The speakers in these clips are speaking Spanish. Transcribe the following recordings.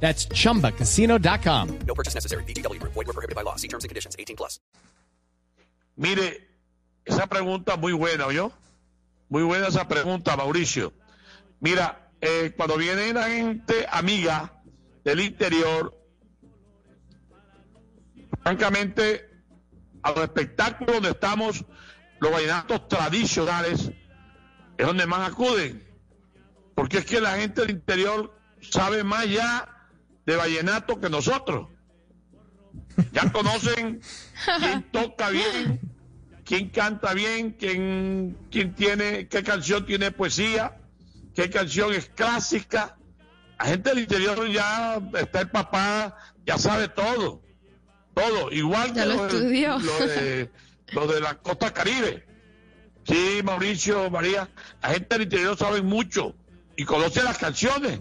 That's chumbacasino.com. No purchase necessary. BGW. Void were prohibited by law. See terms and conditions. 18 plus. Mire, esa pregunta muy buena, ¿oyó? Muy buena esa pregunta, Mauricio. Mira, eh, cuando viene la gente amiga del interior, francamente, a los espectáculos donde estamos, los vallenatos tradicionales, es donde más acuden. Porque es que la gente del interior sabe más ya de vallenato que nosotros. Ya conocen quién toca bien, quién canta bien, quién, quién tiene, qué canción tiene poesía, qué canción es clásica. La gente del interior ya está el papá, ya sabe todo, todo, igual Ya que lo lo, de, lo de- lo de la costa caribe. Sí, Mauricio, María, la gente del interior sabe mucho y conoce las canciones.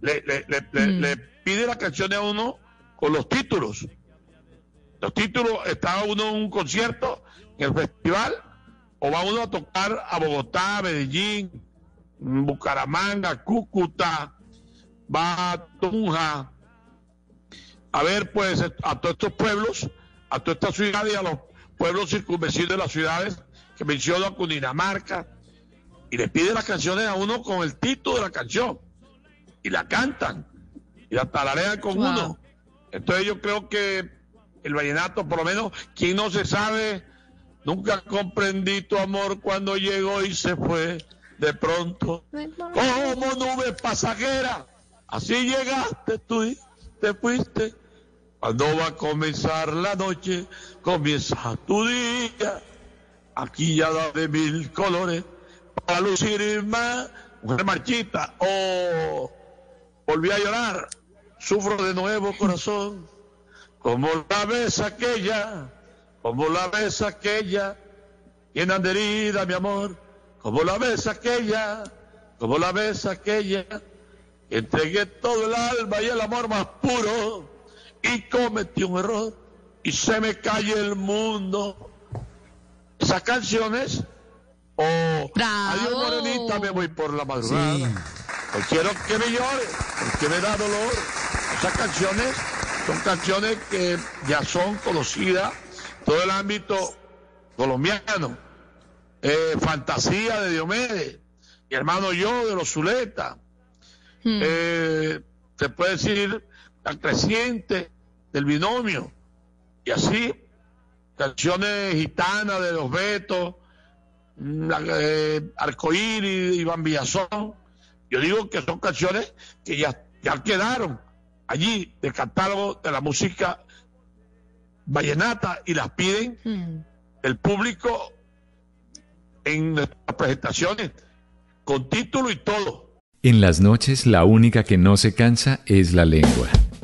Le, le, le, le- Mm. le pide las canciones a uno con los títulos. Los títulos, está uno en un concierto, en el festival, o va uno a tocar a Bogotá, Medellín, Bucaramanga, Cúcuta, va a Tunja, a ver pues a todos estos pueblos, a todas estas ciudades y a los pueblos circunvecinos de las ciudades que menciono Cundinamarca, y le pide las canciones a uno con el título de la canción, y la cantan, y la tararean con Wow. uno. Entonces yo creo que el vallenato, por lo menos, quien no se sabe, nunca comprendí tu amor cuando llegó y se fue de pronto. Como nube pasajera, así llegaste tú y te fuiste. Cuando va a comenzar la noche, comienza tu día. Aquí ya da de mil colores para lucir más. Mujer marchita, oh, volví a llorar, sufro de nuevo corazón. Como la ves aquella, como la ves aquella, llena de herida, mi amor. Como la ves aquella, como la ves aquella. Entregué todo el alma y el amor más puro y cometí un error y se me cae el mundo. Esas canciones, o Bravo. Adiós morenita, me voy por la madrugada. Hoy quiero que me llore, porque me da dolor. Esas canciones son canciones que ya son conocidas todo el ámbito colombiano. Eh, Fantasía de Diomedes, mi hermano yo de los Zuleta. Hmm. Eh, se puede decir la creciente del binomio. Y así, canciones gitanas de los Betos, la, eh, Arcoíris, Iván Villazón. Yo digo que son canciones que ya, ya quedaron allí del catálogo de la música vallenata y las piden Hmm. el público en nuestras presentaciones con título y todo. En las noches la única que no se cansa es la lengua.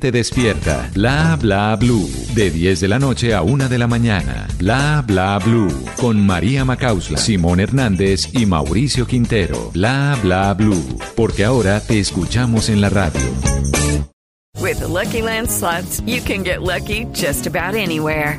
gente despierta. Bla Bla Blue, de 10 de la noche a 1 de la mañana. Bla Bla Blue, con María Macausla, Simón Hernández y Mauricio Quintero. Bla Bla Blue, porque ahora te escuchamos en la radio. With the Lucky Land slots, you can get lucky just about anywhere.